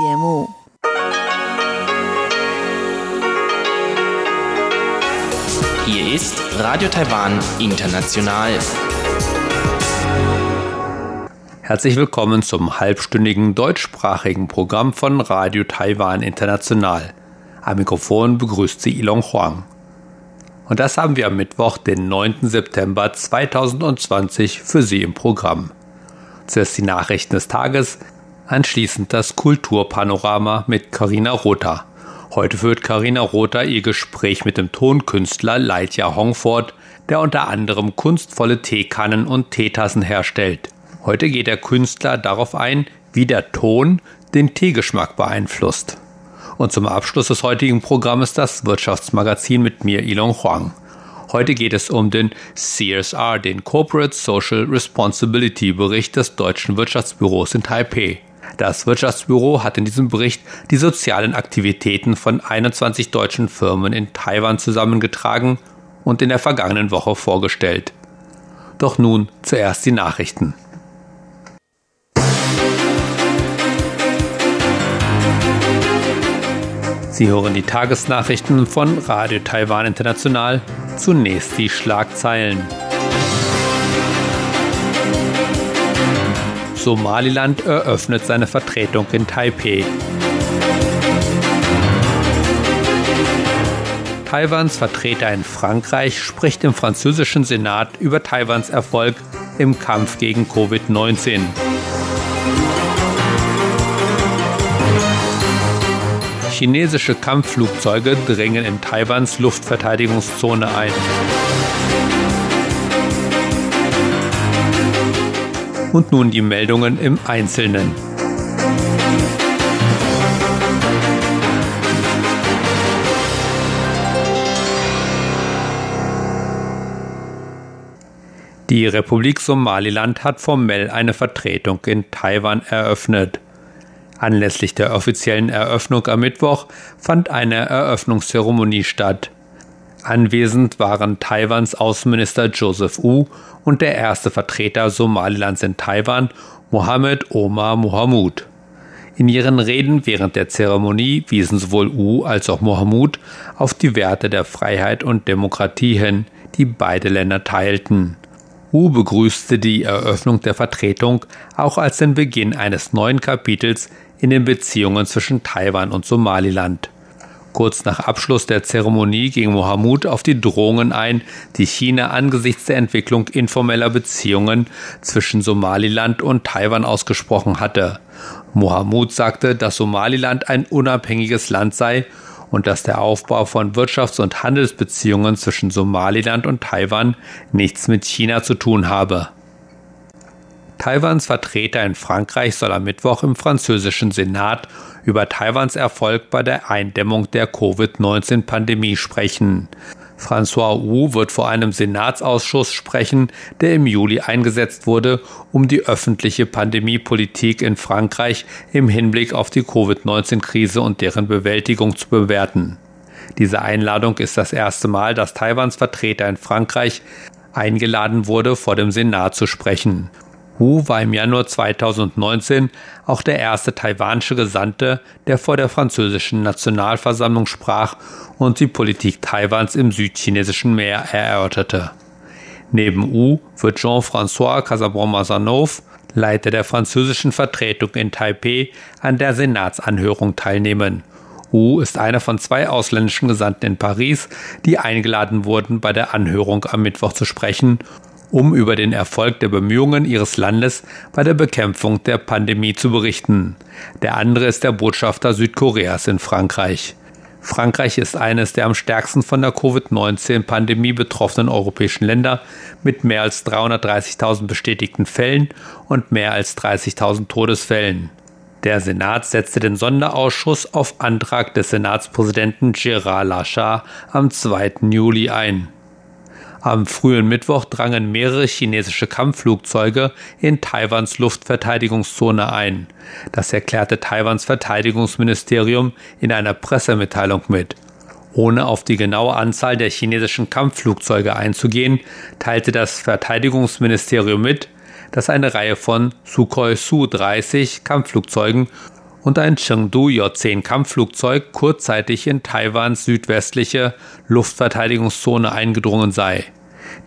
节目。Hier ist Radio Taiwan International. Herzlich willkommen zum halbstündigen deutschsprachigen Programm von Radio Taiwan International. Am Mikrofon begrüßt sie Ilong Huang. Und das haben wir am Mittwoch, den 9. September 2020 für Sie im Programm. Zuerst die Nachrichten des Tages, anschließend das Kulturpanorama mit Karina Rotha. Heute führt Karina Rotha ihr Gespräch mit dem Tonkünstler Leitja Hongford, der unter anderem kunstvolle Teekannen und Teetassen herstellt. Heute geht der Künstler darauf ein, wie der Ton den Teegeschmack beeinflusst. Und zum Abschluss des heutigen Programms das Wirtschaftsmagazin mit mir, Ilong Huang. Heute geht es um den CSR, den Corporate Social Responsibility Bericht des Deutschen Wirtschaftsbüros in Taipei. Das Wirtschaftsbüro hat in diesem Bericht die sozialen Aktivitäten von 21 deutschen Firmen in Taiwan zusammengetragen und in der vergangenen Woche vorgestellt. Doch nun zuerst die Nachrichten. Sie hören die Tagesnachrichten von Radio Taiwan International. Zunächst die Schlagzeilen. Somaliland eröffnet seine Vertretung in Taipei. Taiwans Vertreter in Frankreich spricht im französischen Senat über Taiwans Erfolg im Kampf gegen Covid-19. Chinesische Kampfflugzeuge dringen in Taiwans Luftverteidigungszone ein. Und nun die Meldungen im Einzelnen. Die Republik Somaliland hat formell eine Vertretung in Taiwan eröffnet. Anlässlich der offiziellen Eröffnung am Mittwoch fand eine Eröffnungszeremonie statt. Anwesend waren Taiwans Außenminister Joseph Wu und der erste Vertreter Somalilands in Taiwan, Mohammed Omar Mohamud. In ihren Reden während der Zeremonie wiesen sowohl Wu als auch Mohamud auf die Werte der Freiheit und Demokratie hin, die beide Länder teilten. Wu begrüßte die Eröffnung der Vertretung auch als den Beginn eines neuen Kapitels in den Beziehungen zwischen Taiwan und Somaliland. Kurz nach Abschluss der Zeremonie ging Mohamud auf die Drohungen ein, die China angesichts der Entwicklung informeller Beziehungen zwischen Somaliland und Taiwan ausgesprochen hatte. Mohamud sagte, dass Somaliland ein unabhängiges Land sei und dass der Aufbau von Wirtschafts- und Handelsbeziehungen zwischen Somaliland und Taiwan nichts mit China zu tun habe. Taiwans Vertreter in Frankreich soll am Mittwoch im französischen Senat über Taiwans Erfolg bei der Eindämmung der Covid-19-Pandemie sprechen. François Wu wird vor einem Senatsausschuss sprechen, der im Juli eingesetzt wurde, um die öffentliche Pandemiepolitik in Frankreich im Hinblick auf die Covid-19-Krise und deren Bewältigung zu bewerten. Diese Einladung ist das erste Mal, dass Taiwans Vertreter in Frankreich eingeladen wurde, vor dem Senat zu sprechen. Hu war im Januar 2019 auch der erste taiwanische Gesandte, der vor der französischen Nationalversammlung sprach und die Politik Taiwans im südchinesischen Meer erörterte. Neben Wu wird Jean-François Casabon-Mazanov, Leiter der französischen Vertretung in Taipei, an der Senatsanhörung teilnehmen. Wu ist einer von zwei ausländischen Gesandten in Paris, die eingeladen wurden, bei der Anhörung am Mittwoch zu sprechen um über den Erfolg der Bemühungen ihres Landes bei der Bekämpfung der Pandemie zu berichten. Der andere ist der Botschafter Südkoreas in Frankreich. Frankreich ist eines der am stärksten von der Covid-19-Pandemie betroffenen europäischen Länder mit mehr als 330.000 bestätigten Fällen und mehr als 30.000 Todesfällen. Der Senat setzte den Sonderausschuss auf Antrag des Senatspräsidenten Gérard Lachar am 2. Juli ein. Am frühen Mittwoch drangen mehrere chinesische Kampfflugzeuge in Taiwans Luftverteidigungszone ein. Das erklärte Taiwans Verteidigungsministerium in einer Pressemitteilung mit. Ohne auf die genaue Anzahl der chinesischen Kampfflugzeuge einzugehen, teilte das Verteidigungsministerium mit, dass eine Reihe von Sukhoi Su-30 Kampfflugzeugen und ein Chengdu J-10 Kampfflugzeug kurzzeitig in Taiwans südwestliche Luftverteidigungszone eingedrungen sei.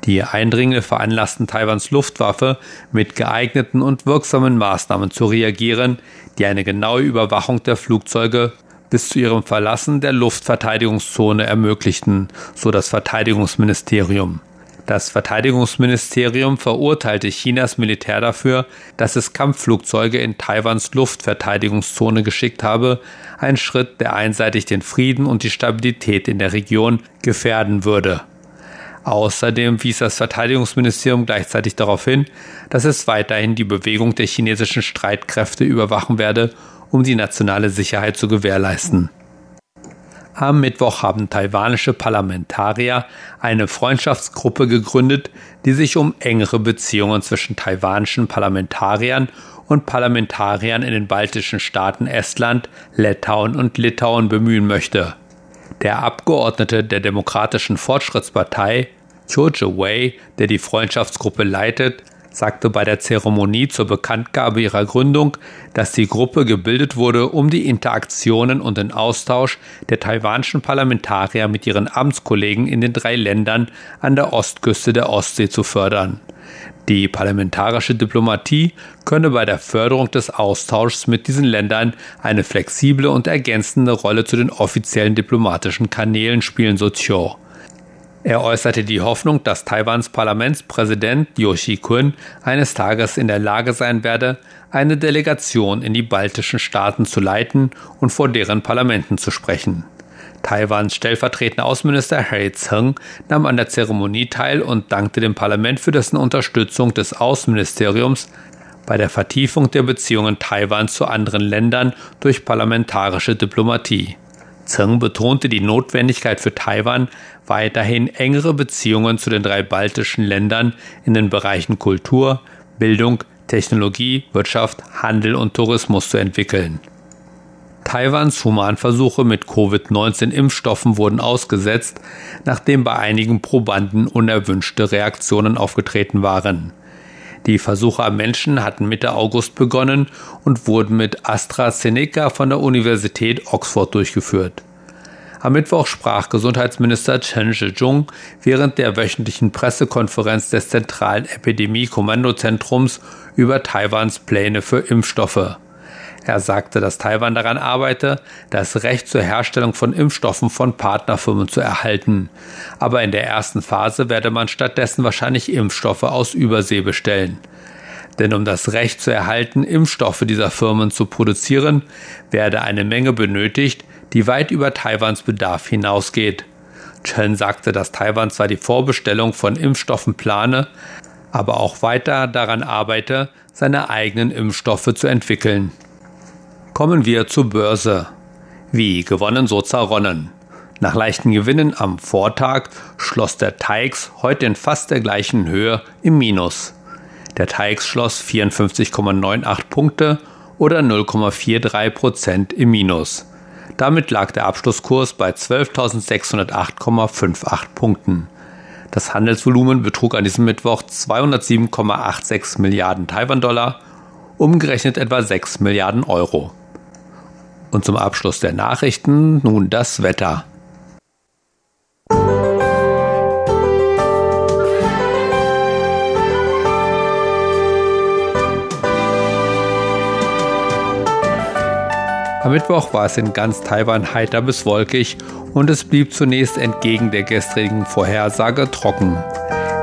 Die Eindringlinge veranlassten Taiwans Luftwaffe, mit geeigneten und wirksamen Maßnahmen zu reagieren, die eine genaue Überwachung der Flugzeuge bis zu ihrem Verlassen der Luftverteidigungszone ermöglichten, so das Verteidigungsministerium. Das Verteidigungsministerium verurteilte Chinas Militär dafür, dass es Kampfflugzeuge in Taiwans Luftverteidigungszone geschickt habe, ein Schritt, der einseitig den Frieden und die Stabilität in der Region gefährden würde. Außerdem wies das Verteidigungsministerium gleichzeitig darauf hin, dass es weiterhin die Bewegung der chinesischen Streitkräfte überwachen werde, um die nationale Sicherheit zu gewährleisten. Am Mittwoch haben taiwanische Parlamentarier eine Freundschaftsgruppe gegründet, die sich um engere Beziehungen zwischen taiwanischen Parlamentariern und Parlamentariern in den baltischen Staaten Estland, Lettauen und Litauen bemühen möchte. Der Abgeordnete der Demokratischen Fortschrittspartei, Cho Wei, der die Freundschaftsgruppe leitet, sagte bei der Zeremonie zur Bekanntgabe ihrer Gründung, dass die Gruppe gebildet wurde, um die Interaktionen und den Austausch der taiwanischen Parlamentarier mit ihren Amtskollegen in den drei Ländern an der Ostküste der Ostsee zu fördern. Die parlamentarische Diplomatie könne bei der Förderung des Austauschs mit diesen Ländern eine flexible und ergänzende Rolle zu den offiziellen diplomatischen Kanälen spielen, so Chiu. Er äußerte die Hoffnung, dass Taiwans Parlamentspräsident Yoshi Kun eines Tages in der Lage sein werde, eine Delegation in die baltischen Staaten zu leiten und vor deren Parlamenten zu sprechen. Taiwans stellvertretender Außenminister Harry Tseng nahm an der Zeremonie teil und dankte dem Parlament für dessen Unterstützung des Außenministeriums bei der Vertiefung der Beziehungen Taiwans zu anderen Ländern durch parlamentarische Diplomatie. Tseng betonte die Notwendigkeit für Taiwan, weiterhin engere Beziehungen zu den drei baltischen Ländern in den Bereichen Kultur, Bildung, Technologie, Wirtschaft, Handel und Tourismus zu entwickeln. Taiwans Humanversuche mit Covid-19-Impfstoffen wurden ausgesetzt, nachdem bei einigen Probanden unerwünschte Reaktionen aufgetreten waren. Die Versuche am Menschen hatten Mitte August begonnen und wurden mit AstraZeneca von der Universität Oxford durchgeführt. Am Mittwoch sprach Gesundheitsminister Chen Shih-chung während der wöchentlichen Pressekonferenz des Zentralen Epidemie-Kommandozentrums über Taiwans Pläne für Impfstoffe. Er sagte, dass Taiwan daran arbeite, das Recht zur Herstellung von Impfstoffen von Partnerfirmen zu erhalten. Aber in der ersten Phase werde man stattdessen wahrscheinlich Impfstoffe aus Übersee bestellen. Denn um das Recht zu erhalten, Impfstoffe dieser Firmen zu produzieren, werde eine Menge benötigt, die weit über Taiwans Bedarf hinausgeht. Chen sagte, dass Taiwan zwar die Vorbestellung von Impfstoffen plane, aber auch weiter daran arbeite, seine eigenen Impfstoffe zu entwickeln. Kommen wir zur Börse. Wie gewonnen, so zerronnen. Nach leichten Gewinnen am Vortag schloss der TAIX heute in fast der gleichen Höhe im Minus. Der TAIX schloss 54,98 Punkte oder 0,43 Prozent im Minus. Damit lag der Abschlusskurs bei 12.608,58 Punkten. Das Handelsvolumen betrug an diesem Mittwoch 207,86 Milliarden Taiwan-Dollar, umgerechnet etwa 6 Milliarden Euro. Und zum Abschluss der Nachrichten nun das Wetter. Am Mittwoch war es in ganz Taiwan heiter bis wolkig und es blieb zunächst entgegen der gestrigen Vorhersage trocken.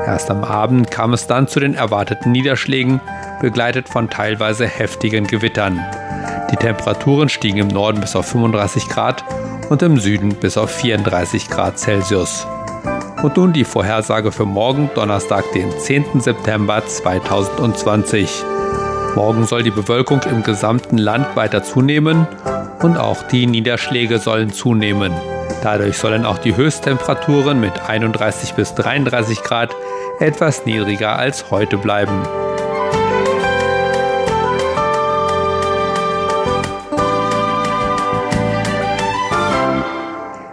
Erst am Abend kam es dann zu den erwarteten Niederschlägen, begleitet von teilweise heftigen Gewittern. Die Temperaturen stiegen im Norden bis auf 35 Grad und im Süden bis auf 34 Grad Celsius. Und nun die Vorhersage für morgen, Donnerstag, den 10. September 2020. Morgen soll die Bewölkung im gesamten Land weiter zunehmen und auch die Niederschläge sollen zunehmen. Dadurch sollen auch die Höchsttemperaturen mit 31 bis 33 Grad etwas niedriger als heute bleiben.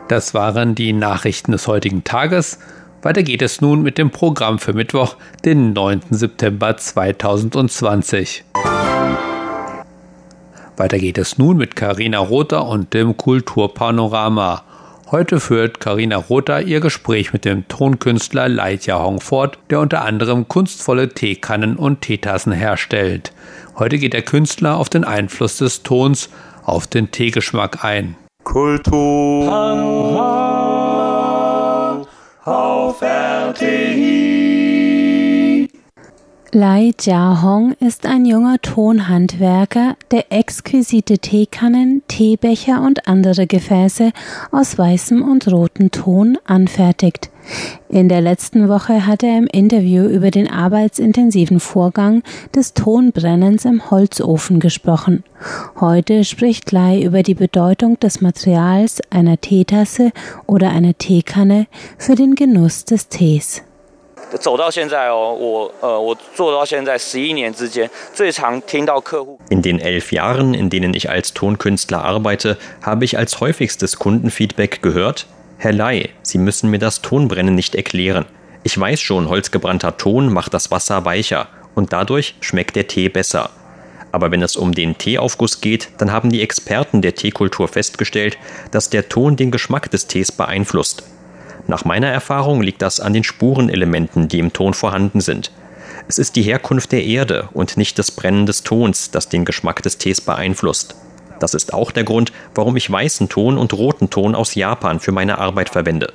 Das waren die Nachrichten des heutigen Tages. Weiter geht es nun mit dem Programm für Mittwoch, den 9. September 2020. Weiter geht es nun mit Karina Rother und dem Kulturpanorama. Heute führt Karina Rother ihr Gespräch mit dem Tonkünstler Lai Hong fort, der unter anderem kunstvolle Teekannen und Teetassen herstellt. Heute geht der Künstler auf den Einfluss des Tons auf den Teegeschmack ein. Kultur auf RTI. Lai Jiahong ist ein junger Tonhandwerker, der exquisite Teekannen, Teebecher und andere Gefäße aus weißem und rotem Ton anfertigt. In der letzten Woche hat er im Interview über den arbeitsintensiven Vorgang des Tonbrennens im Holzofen gesprochen. Heute spricht Lai über die Bedeutung des Materials einer Teetasse oder einer Teekanne für den Genuss des Tees. 走到现在哦，我呃，我做到现在十一年之间，最常听到客户。In den elf Jahren, in denen ich als Tonkünstler arbeite, habe ich als häufigstes Kundenfeedback gehört: Herr Lai, Sie müssen mir das Tonbrennen nicht erklären. Ich weiß schon, holzgebrannter Ton macht das Wasser weicher und dadurch schmeckt der Tee besser. Aber wenn es um den Teeaufguss geht, dann haben die Experten der Teekultur festgestellt, dass der Ton den Geschmack des Tees beeinflusst. Nach meiner Erfahrung liegt das an den Spurenelementen, die im Ton vorhanden sind. Es ist die Herkunft der Erde und nicht das Brennen des Tons, das den Geschmack des Tees beeinflusst. Das ist auch der Grund, warum ich weißen Ton und roten Ton aus Japan für meine Arbeit verwende.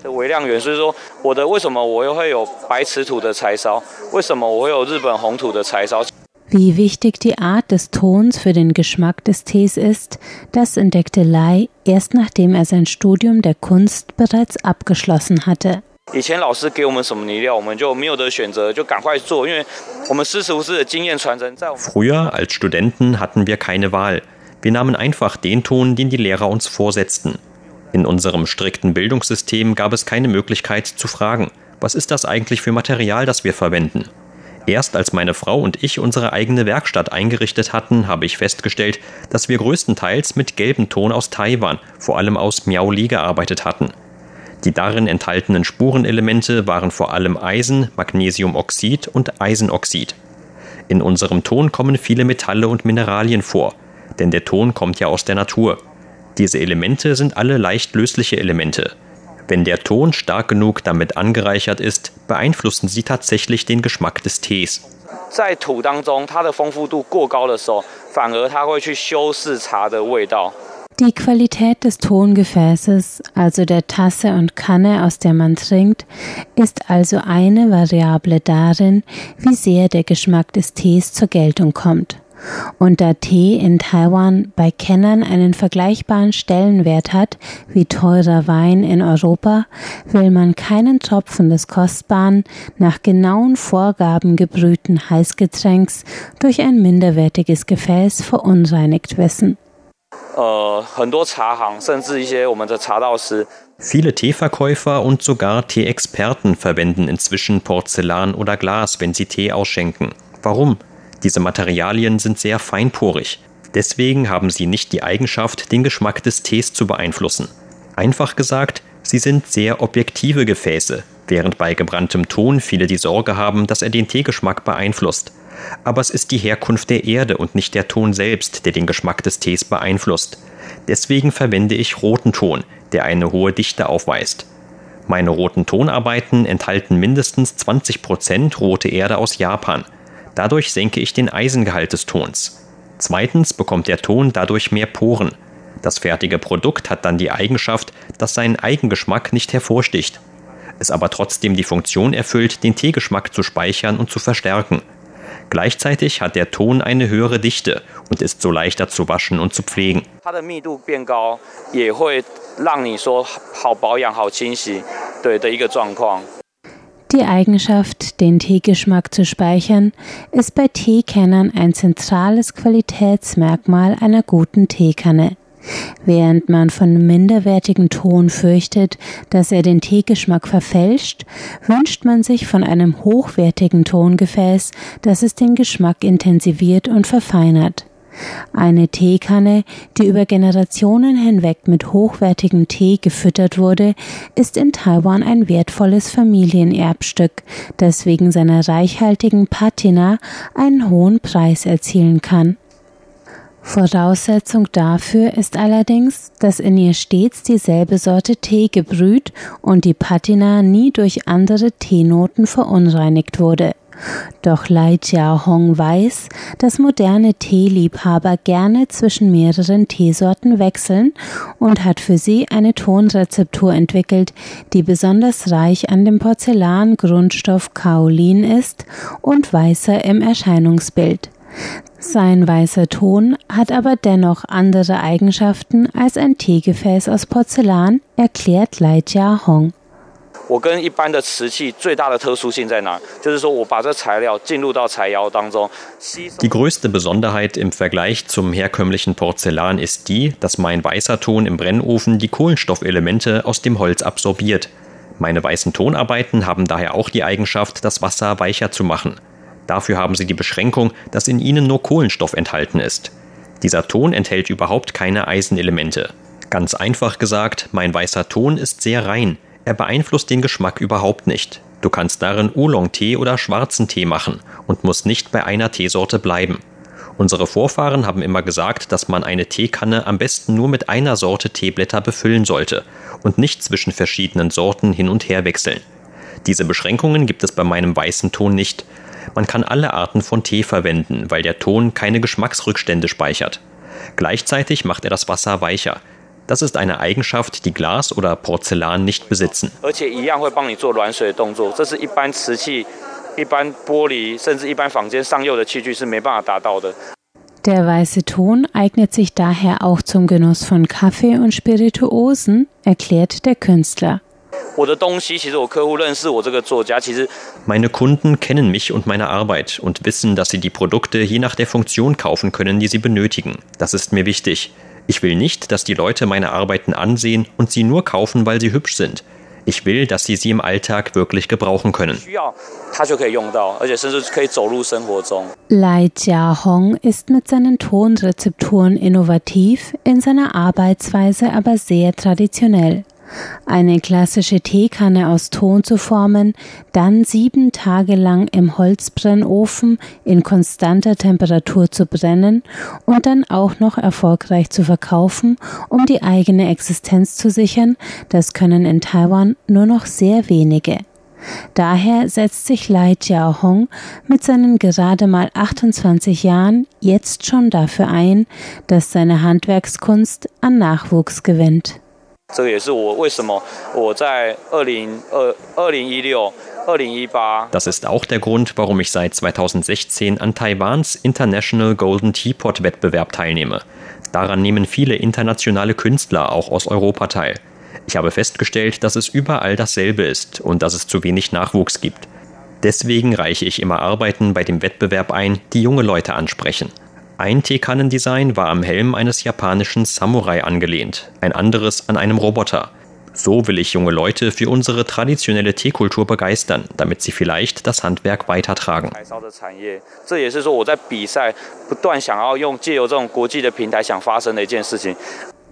Wie wichtig die Art des Tons für den Geschmack des Tees ist, das entdeckte Lai erst nachdem er sein Studium der Kunst bereits abgeschlossen hatte. Früher als Studenten hatten wir keine Wahl. Wir nahmen einfach den Ton, den die Lehrer uns vorsetzten. In unserem strikten Bildungssystem gab es keine Möglichkeit zu fragen, was ist das eigentlich für Material, das wir verwenden? Erst als meine Frau und ich unsere eigene Werkstatt eingerichtet hatten, habe ich festgestellt, dass wir größtenteils mit gelbem Ton aus Taiwan, vor allem aus Miaoli, gearbeitet hatten. Die darin enthaltenen Spurenelemente waren vor allem Eisen, Magnesiumoxid und Eisenoxid. In unserem Ton kommen viele Metalle und Mineralien vor, denn der Ton kommt ja aus der Natur. Diese Elemente sind alle leicht lösliche Elemente. Wenn der Ton stark genug damit angereichert ist, beeinflussen sie tatsächlich den Geschmack des Tees. Die Qualität des Tongefäßes, also der Tasse und Kanne, aus der man trinkt, ist also eine Variable darin, wie sehr der Geschmack des Tees zur Geltung kommt. Und da Tee in Taiwan bei Kennern einen vergleichbaren Stellenwert hat wie teurer Wein in Europa, will man keinen Tropfen des kostbaren, nach genauen Vorgaben gebrühten Heißgetränks durch ein minderwertiges Gefäß verunreinigt wissen. Viele Teeverkäufer und sogar Teeexperten verwenden inzwischen Porzellan oder Glas, wenn sie Tee ausschenken. Warum? Diese Materialien sind sehr feinporig. Deswegen haben sie nicht die Eigenschaft, den Geschmack des Tees zu beeinflussen. Einfach gesagt, sie sind sehr objektive Gefäße, während bei gebranntem Ton viele die Sorge haben, dass er den Teegeschmack beeinflusst. Aber es ist die Herkunft der Erde und nicht der Ton selbst, der den Geschmack des Tees beeinflusst. Deswegen verwende ich roten Ton, der eine hohe Dichte aufweist. Meine roten Tonarbeiten enthalten mindestens 20% rote Erde aus Japan. Dadurch senke ich den Eisengehalt des Tons. Zweitens bekommt der Ton dadurch mehr Poren. Das fertige Produkt hat dann die Eigenschaft, dass sein Eigengeschmack nicht hervorsticht. Es aber trotzdem die Funktion erfüllt, den Teegeschmack zu speichern und zu verstärken. Gleichzeitig hat der Ton eine höhere Dichte und ist so leichter zu waschen und zu pflegen. Die Eigenschaft, den Teegeschmack zu speichern, ist bei Teekennern ein zentrales Qualitätsmerkmal einer guten Teekanne. Während man von minderwertigem Ton fürchtet, dass er den Teegeschmack verfälscht, wünscht man sich von einem hochwertigen Tongefäß, dass es den Geschmack intensiviert und verfeinert. Eine Teekanne, die über Generationen hinweg mit hochwertigem Tee gefüttert wurde, ist in Taiwan ein wertvolles Familienerbstück, das wegen seiner reichhaltigen Patina einen hohen Preis erzielen kann. Voraussetzung dafür ist allerdings, dass in ihr stets dieselbe Sorte Tee gebrüht und die Patina nie durch andere Teenoten verunreinigt wurde. Doch Lai Hong weiß, dass moderne Teeliebhaber gerne zwischen mehreren Teesorten wechseln und hat für sie eine Tonrezeptur entwickelt, die besonders reich an dem Porzellangrundstoff Kaolin ist und weißer im Erscheinungsbild. Sein weißer Ton hat aber dennoch andere Eigenschaften als ein Teegefäß aus Porzellan, erklärt Lai Jia Hong. 我跟一般的瓷器最大的特殊性在哪？就是说我把这材料进入到柴窑当中。Die größte Besonderheit im Vergleich zum herkömmlichen Porzellan ist die, dass mein weißer Ton im Brennofen die Kohlenstoffelemente aus dem Holz absorbiert. Meine weißen Tonarbeiten haben daher auch die Eigenschaft, das Wasser weicher zu machen. Dafür haben sie die Beschränkung, dass in ihnen nur Kohlenstoff enthalten ist. Dieser Ton enthält überhaupt keine Eisenelemente. Ganz einfach gesagt, mein weißer Ton ist sehr rein. Er beeinflusst den Geschmack überhaupt nicht. Du kannst darin Oolong-Tee oder schwarzen Tee machen und musst nicht bei einer Teesorte bleiben. Unsere Vorfahren haben immer gesagt, dass man eine Teekanne am besten nur mit einer Sorte Teeblätter befüllen sollte und nicht zwischen verschiedenen Sorten hin und her wechseln. Diese Beschränkungen gibt es bei meinem weißen Ton nicht. Man kann alle Arten von Tee verwenden, weil der Ton keine Geschmacksrückstände speichert. Gleichzeitig macht er das Wasser weicher, das ist eine Eigenschaft, die Glas oder Porzellan nicht besitzen. Der weiße Ton eignet sich daher auch zum Genuss von Kaffee und Spirituosen, erklärt der Künstler. Meine Kunden kennen mich und meine Arbeit und wissen, dass sie die Produkte je nach der Funktion kaufen können, die sie benötigen. Das ist mir wichtig. Ich will nicht, dass die Leute meine Arbeiten ansehen und sie nur kaufen, weil sie hübsch sind. Ich will, dass sie sie im Alltag wirklich gebrauchen können. Lai Jia Hong ist mit seinen Tonrezepturen innovativ, in seiner Arbeitsweise aber sehr traditionell. Eine klassische Teekanne aus Ton zu formen, dann sieben Tage lang im Holzbrennofen in konstanter Temperatur zu brennen und dann auch noch erfolgreich zu verkaufen, um die eigene Existenz zu sichern, das können in Taiwan nur noch sehr wenige. Daher setzt sich Lai Jiahong mit seinen gerade mal 28 Jahren jetzt schon dafür ein, dass seine Handwerkskunst an Nachwuchs gewinnt. 这个也是我为什么我在二零二二零一六。Das ist auch der Grund, warum ich seit 2016 an Taiwans International Golden Teapot Wettbewerb teilnehme. Daran nehmen viele internationale Künstler auch aus Europa teil. Ich habe festgestellt, dass es überall dasselbe ist und dass es zu wenig Nachwuchs gibt. Deswegen reiche ich immer Arbeiten bei dem Wettbewerb ein, die junge Leute ansprechen. Ein Teekannendesign war am Helm eines japanischen Samurai angelehnt, ein anderes an einem Roboter. So will ich junge Leute für unsere traditionelle Teekultur begeistern, damit sie vielleicht das Handwerk weitertragen.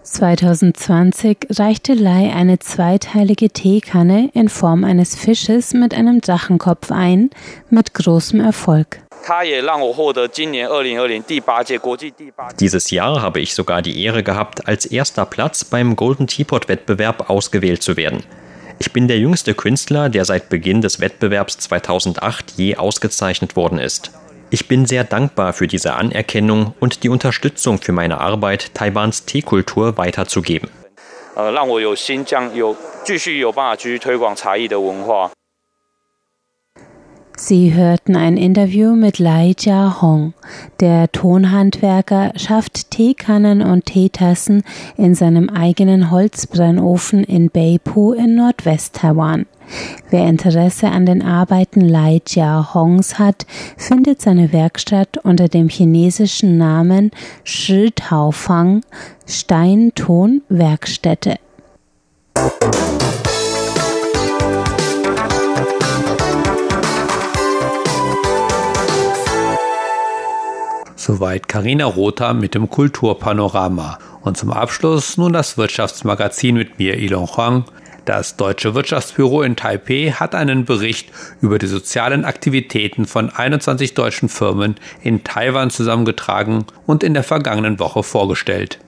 2020 reichte Lai eine zweiteilige Teekanne in Form eines Fisches mit einem Drachenkopf ein, mit großem Erfolg. Dieses Jahr habe ich sogar die Ehre gehabt, als erster Platz beim Golden Teapot Wettbewerb ausgewählt zu werden. Ich bin der jüngste Künstler, der seit Beginn des Wettbewerbs 2008 je ausgezeichnet worden ist. Ich bin sehr dankbar für diese Anerkennung und die Unterstützung für meine Arbeit, Taiwans Teekultur weiterzugeben. 呃，让我有新疆有继续有办法继续推广茶艺的文化。 Sie hörten ein Interview mit Lai Jia Hong. Der Tonhandwerker schafft Teekannen und Teetassen in seinem eigenen Holzbrennofen in Beipu in Nordwest-Taiwan. Wer Interesse an den Arbeiten Lai Jia Hongs hat, findet seine Werkstatt unter dem chinesischen Namen Shi Tao Fang Steinton Werkstätte. Soweit Karina Rother mit dem Kulturpanorama. Und zum Abschluss nun das Wirtschaftsmagazin mit mir, Ilon Huang. Das Deutsche Wirtschaftsbüro in Taipeh hat einen Bericht über die sozialen Aktivitäten von 21 deutschen Firmen in Taiwan zusammengetragen und in der vergangenen Woche vorgestellt.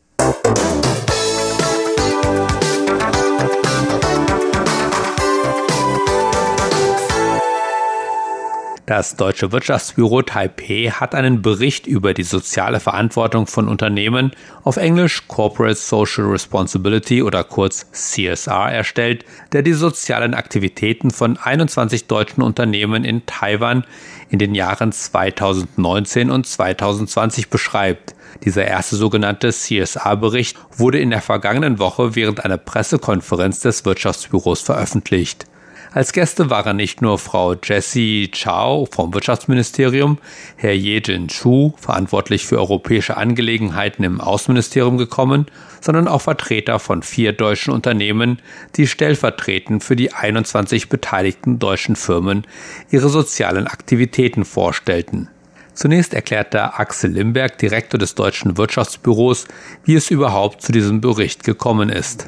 Das Deutsche Wirtschaftsbüro Taipei hat einen Bericht über die soziale Verantwortung von Unternehmen auf Englisch Corporate Social Responsibility oder kurz CSR erstellt, der die sozialen Aktivitäten von 21 deutschen Unternehmen in Taiwan in den Jahren 2019 und 2020 beschreibt. Dieser erste sogenannte CSR-Bericht wurde in der vergangenen Woche während einer Pressekonferenz des Wirtschaftsbüros veröffentlicht. Als Gäste waren nicht nur Frau Jessie Chao vom Wirtschaftsministerium, Herr Yejin Chu, verantwortlich für europäische Angelegenheiten im Außenministerium gekommen, sondern auch Vertreter von vier deutschen Unternehmen, die stellvertretend für die 21 beteiligten deutschen Firmen ihre sozialen Aktivitäten vorstellten. Zunächst erklärte Axel Limberg, Direktor des Deutschen Wirtschaftsbüros, wie es überhaupt zu diesem Bericht gekommen ist.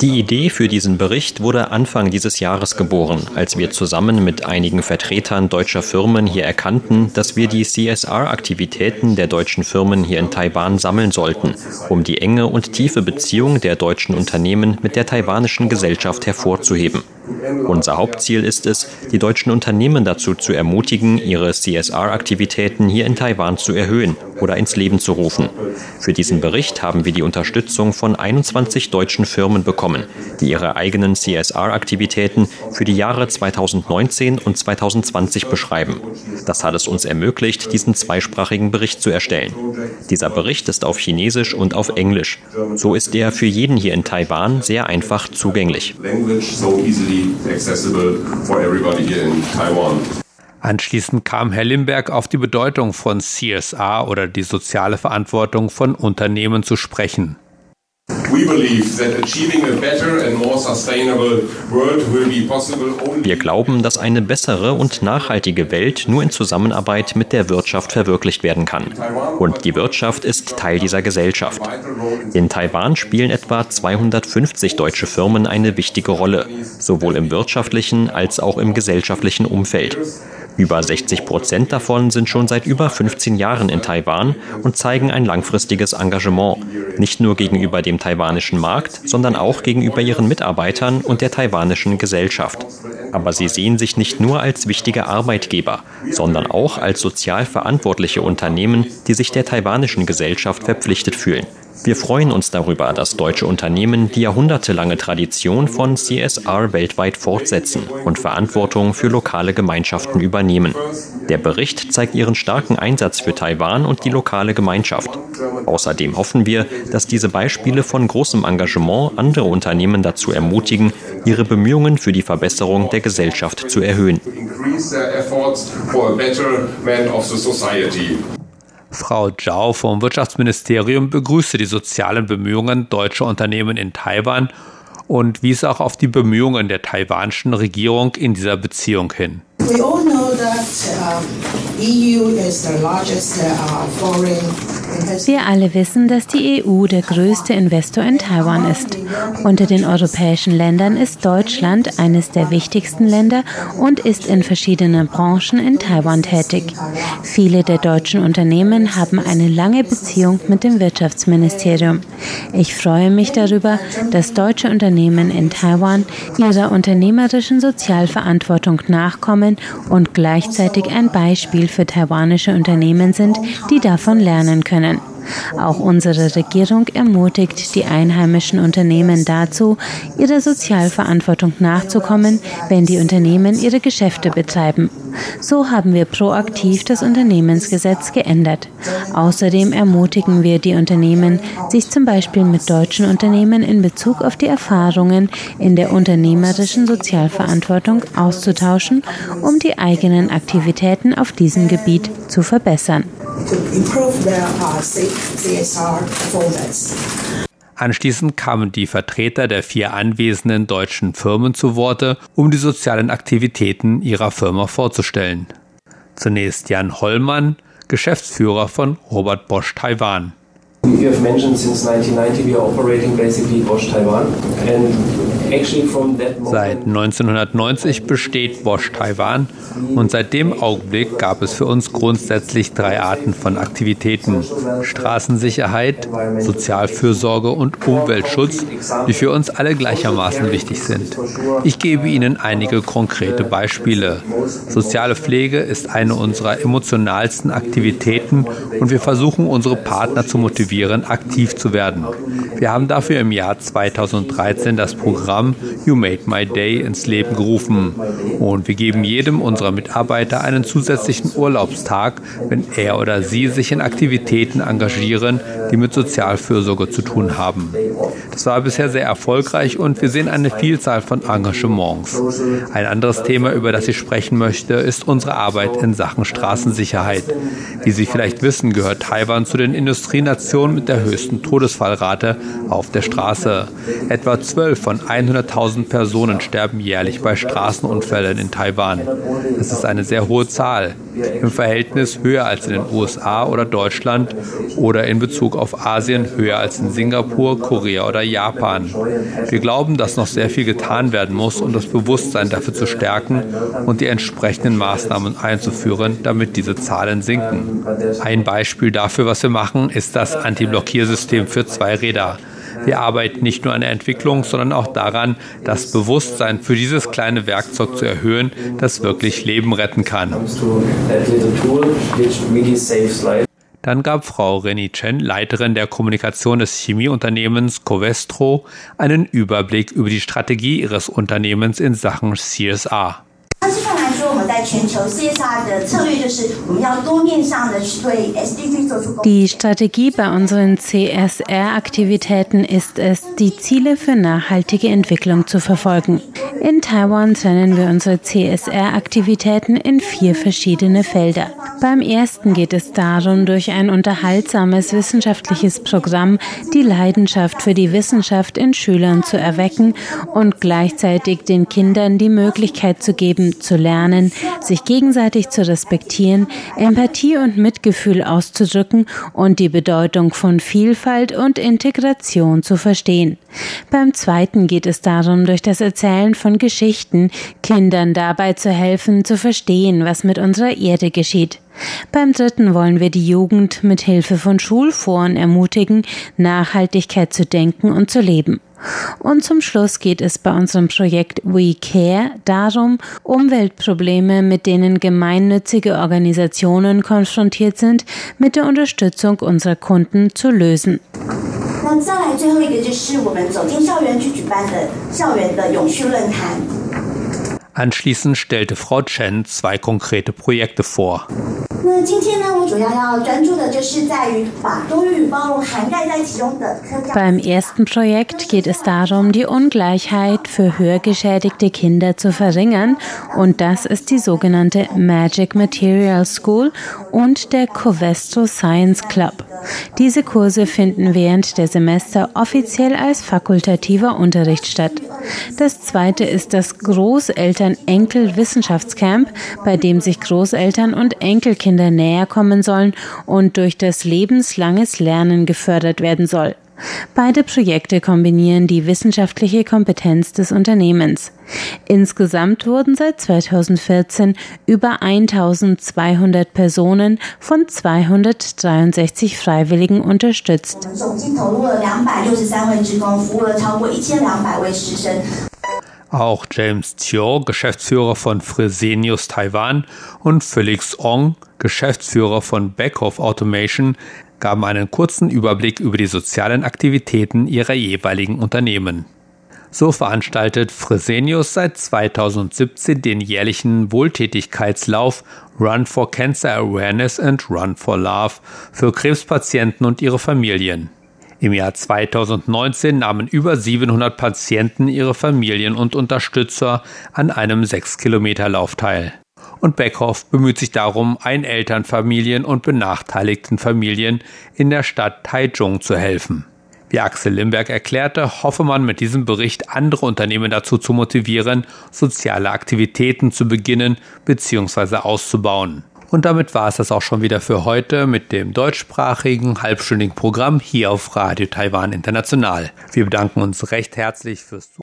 Die Idee für diesen Bericht wurde Anfang dieses Jahres geboren, als wir zusammen mit einigen Vertretern deutscher Firmen hier erkannten, dass wir die CSR-Aktivitäten der deutschen Firmen hier in Taiwan sammeln sollten, um die enge und tiefe Beziehung der deutschen Unternehmen mit der taiwanischen Gesellschaft hervorzuheben. Unser Hauptziel ist es, die deutschen Unternehmen dazu zu ermutigen, ihre CSR-Aktivitäten hier in Taiwan zu erhöhen oder ins Leben zu rufen. Für diesen Bericht haben wir die Unterstützung von 21 deutschen Firmen bekommen, die ihre eigenen CSR-Aktivitäten für die Jahre 2019 und 2020 beschreiben. Das hat es uns ermöglicht, diesen zweisprachigen Bericht zu erstellen. Dieser Bericht ist auf Chinesisch und auf Englisch. So ist er für jeden hier in Taiwan sehr einfach zugänglich accessible for everybody here in Taiwan. Anschließend kam Herr Limberg auf die Bedeutung von CSR oder die soziale Verantwortung von Unternehmen zu sprechen. Wir glauben, dass eine bessere und nachhaltige Welt nur in Zusammenarbeit mit der Wirtschaft verwirklicht werden kann. Und die Wirtschaft ist Teil dieser Gesellschaft. In Taiwan spielen etwa 250 deutsche Firmen eine wichtige Rolle, sowohl im wirtschaftlichen als auch im gesellschaftlichen Umfeld. Über 60 Prozent davon sind schon seit über 15 Jahren in Taiwan und zeigen ein langfristiges Engagement, nicht nur gegenüber dem taiwanischen Markt, sondern auch gegenüber ihren Mitarbeitern und der taiwanischen Gesellschaft. Aber sie sehen sich nicht nur als wichtige Arbeitgeber, sondern auch als sozial verantwortliche Unternehmen, die sich der taiwanischen Gesellschaft verpflichtet fühlen. Wir freuen uns darüber, dass deutsche Unternehmen die jahrhundertelange Tradition von CSR weltweit fortsetzen und Verantwortung für lokale Gemeinschaften übernehmen. Der Bericht zeigt ihren starken Einsatz für Taiwan und die lokale Gemeinschaft. Außerdem hoffen wir, dass diese Beispiele von großem Engagement andere Unternehmen dazu ermutigen, ihre Bemühungen für die Verbesserung der Gesellschaft zu erhöhen. Frau Zhao vom Wirtschaftsministerium begrüßte die sozialen Bemühungen deutscher Unternehmen in Taiwan und wies auch auf die Bemühungen der taiwanischen Regierung in dieser Beziehung hin. We all know that uh, wir alle wissen, dass die EU der größte Investor in Taiwan ist. Unter den europäischen Ländern ist Deutschland eines der wichtigsten Länder und ist in verschiedenen Branchen in Taiwan tätig. Viele der deutschen Unternehmen haben eine lange Beziehung mit dem Wirtschaftsministerium. Ich freue mich darüber, dass deutsche Unternehmen in Taiwan ihrer unternehmerischen Sozialverantwortung nachkommen und gleichzeitig ein Beispiel für taiwanische Unternehmen sind, die davon lernen können. Auch unsere Regierung ermutigt die einheimischen Unternehmen dazu, ihrer Sozialverantwortung nachzukommen, wenn die Unternehmen ihre Geschäfte betreiben. So haben wir proaktiv das Unternehmensgesetz geändert. Außerdem ermutigen wir die Unternehmen, sich zum Beispiel mit deutschen Unternehmen in Bezug auf die Erfahrungen in der unternehmerischen Sozialverantwortung auszutauschen, um die eigenen Aktivitäten auf diesem Gebiet zu verbessern to improve their uh, CSR performance. Anschließend kamen die Vertreter der vier anwesenden deutschen Firmen zu Worte, um die sozialen Aktivitäten ihrer Firma vorzustellen. Zunächst Jan Hollmann, Geschäftsführer von Robert Bosch Taiwan. You have mentioned since 1990 we are operating basically Bosch Taiwan and Seit 1990 besteht Bosch Taiwan und seit dem Augenblick gab es für uns grundsätzlich drei Arten von Aktivitäten. Straßensicherheit, Sozialfürsorge und Umweltschutz, die für uns alle gleichermaßen wichtig sind. Ich gebe Ihnen einige konkrete Beispiele. Soziale Pflege ist eine unserer emotionalsten Aktivitäten und wir versuchen unsere Partner zu motivieren, aktiv zu werden. Wir haben dafür im Jahr 2013 das Programm Programm You Made My Day ins Leben gerufen. Und wir geben jedem unserer Mitarbeiter einen zusätzlichen Urlaubstag, wenn er oder sie sich in Aktivitäten engagieren, die mit Sozialfürsorge zu tun haben. Das war bisher sehr erfolgreich und wir sehen eine Vielzahl von Engagements. Ein anderes Thema, über das ich sprechen möchte, ist unsere Arbeit in Sachen Straßensicherheit. Wie Sie vielleicht wissen, gehört Taiwan zu den Industrienationen mit der höchsten Todesfallrate auf der Straße. Etwa 12 von 100 100.000 Personen sterben jährlich bei Straßenunfällen in Taiwan. Das ist eine sehr hohe Zahl, im Verhältnis höher als in den USA oder Deutschland oder in Bezug auf Asien höher als in Singapur, Korea oder Japan. Wir glauben, dass noch sehr viel getan werden muss, um das Bewusstsein dafür zu stärken und die entsprechenden Maßnahmen einzuführen, damit diese Zahlen sinken. Ein Beispiel dafür, was wir machen, ist das Anti-Blockiersystem für Zweiräder. Wir arbeiten nicht nur an der Entwicklung, sondern auch daran, das Bewusstsein für dieses kleine Werkzeug zu erhöhen, das wirklich Leben retten kann. Dann gab Frau Reni Chen, Leiterin der Kommunikation des Chemieunternehmens Covestro, einen Überblick über die Strategie ihres Unternehmens in Sachen CSR. Die Strategie bei unseren CSR-Aktivitäten ist es, die Ziele für nachhaltige Entwicklung zu verfolgen. In Taiwan trennen wir unsere CSR-Aktivitäten in vier verschiedene Felder. Beim ersten geht es darum, durch ein unterhaltsames wissenschaftliches Programm die Leidenschaft für die Wissenschaft in Schülern zu erwecken und gleichzeitig den Kindern die Möglichkeit zu geben, zu lernen, sich gegenseitig zu respektieren, Empathie und Mitgefühl auszudrücken und die Bedeutung von Vielfalt und Integration zu verstehen. Beim zweiten geht es darum, durch das Erzählen von Geschichten Kindern dabei zu helfen, zu verstehen, was mit unserer Erde geschieht. Beim dritten wollen wir die Jugend mit Hilfe von Schulforen ermutigen, Nachhaltigkeit zu denken und zu leben. Und zum Schluss geht es bei unserem Projekt We Care darum, Umweltprobleme, mit denen gemeinnützige Organisationen konfrontiert sind, mit der Unterstützung unserer Kunden zu lösen. 那再来最后一个就是我们走进校园去举办的校园的永续论坛。Anschließend stellte Frau Chen zwei konkrete Projekte vor. Beim ersten Projekt geht es darum, die Ungleichheit für hörgeschädigte Kinder zu verringern und das ist die sogenannte Magic Material School und der Covestro Science Club. Diese Kurse finden während der Semester offiziell als fakultativer Unterricht statt. Das zweite ist das Großeltern-Enkel-Wissenschaftscamp, bei dem sich Großeltern und Enkelkinder näher kommen sollen und durch das lebenslanges Lernen gefördert werden soll. Beide Projekte kombinieren die wissenschaftliche Kompetenz des Unternehmens. Insgesamt wurden seit 2014 über 1200 Personen von 263 Freiwilligen unterstützt. Auch James Tio, Geschäftsführer von Fresenius Taiwan, und Felix Ong, Geschäftsführer von Backhoff Automation, gaben einen kurzen Überblick über die sozialen Aktivitäten ihrer jeweiligen Unternehmen. So veranstaltet Fresenius seit 2017 den jährlichen Wohltätigkeitslauf Run for Cancer Awareness and Run for Love für Krebspatienten und ihre Familien. Im Jahr 2019 nahmen über 700 Patienten, ihre Familien und Unterstützer an einem 6-Kilometer-Lauf teil und Beckhoff bemüht sich darum, Einelternfamilien und benachteiligten Familien in der Stadt Taichung zu helfen. Wie Axel Limberg erklärte, hoffe man mit diesem Bericht andere Unternehmen dazu zu motivieren, soziale Aktivitäten zu beginnen bzw. auszubauen. Und damit war es das auch schon wieder für heute mit dem deutschsprachigen halbstündigen Programm hier auf Radio Taiwan International. Wir bedanken uns recht herzlich fürs Zuhören